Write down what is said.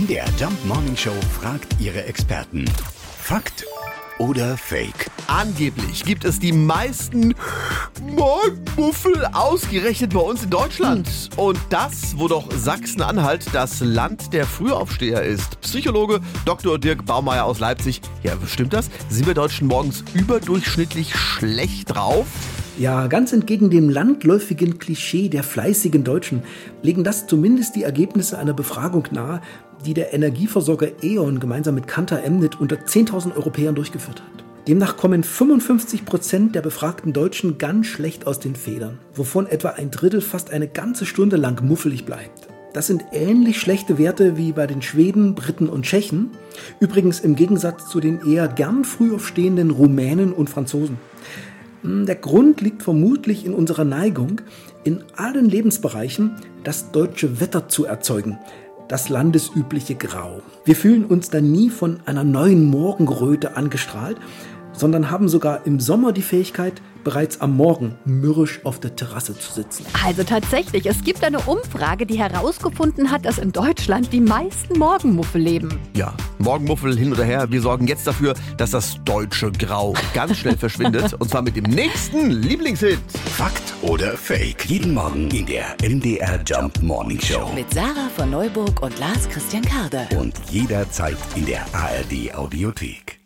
MDR Jump Morning Show fragt ihre Experten. Fakt oder Fake? Angeblich gibt es die meisten Morgenmuffel ausgerechnet bei uns in Deutschland. Und das, wo doch Sachsen-Anhalt das Land der Frühaufsteher ist. Psychologe Dr. Dirk Baumeier aus Leipzig. Ja, stimmt das? Sind wir Deutschen morgens überdurchschnittlich schlecht drauf? Ja, ganz entgegen dem landläufigen Klischee der fleißigen Deutschen legen das zumindest die Ergebnisse einer Befragung nahe, die der Energieversorger E.ON gemeinsam mit Kantar Emnet unter 10.000 Europäern durchgeführt hat. Demnach kommen 55 Prozent der befragten Deutschen ganz schlecht aus den Federn, wovon etwa ein Drittel fast eine ganze Stunde lang muffelig bleibt. Das sind ähnlich schlechte Werte wie bei den Schweden, Briten und Tschechen, übrigens im Gegensatz zu den eher gern früh aufstehenden Rumänen und Franzosen. Hm, der Grund liegt vermutlich in unserer Neigung, in allen Lebensbereichen das deutsche Wetter zu erzeugen, das landesübliche Grau. Wir fühlen uns dann nie von einer neuen Morgenröte angestrahlt, sondern haben sogar im Sommer die Fähigkeit, bereits am Morgen mürrisch auf der Terrasse zu sitzen. Also tatsächlich, es gibt eine Umfrage, die herausgefunden hat, dass in Deutschland die meisten Morgenmuffel leben. Ja, Morgenmuffel hin oder her. Wir sorgen jetzt dafür, dass das deutsche Grau ganz schnell verschwindet. Und zwar mit dem nächsten Lieblingshit. Fakt oder Fake? Jeden Morgen in der MDR Jump Morning Show. Mit Sarah von Neuburg und Lars Christian Karde. Und jederzeit in der ARD Audiothek.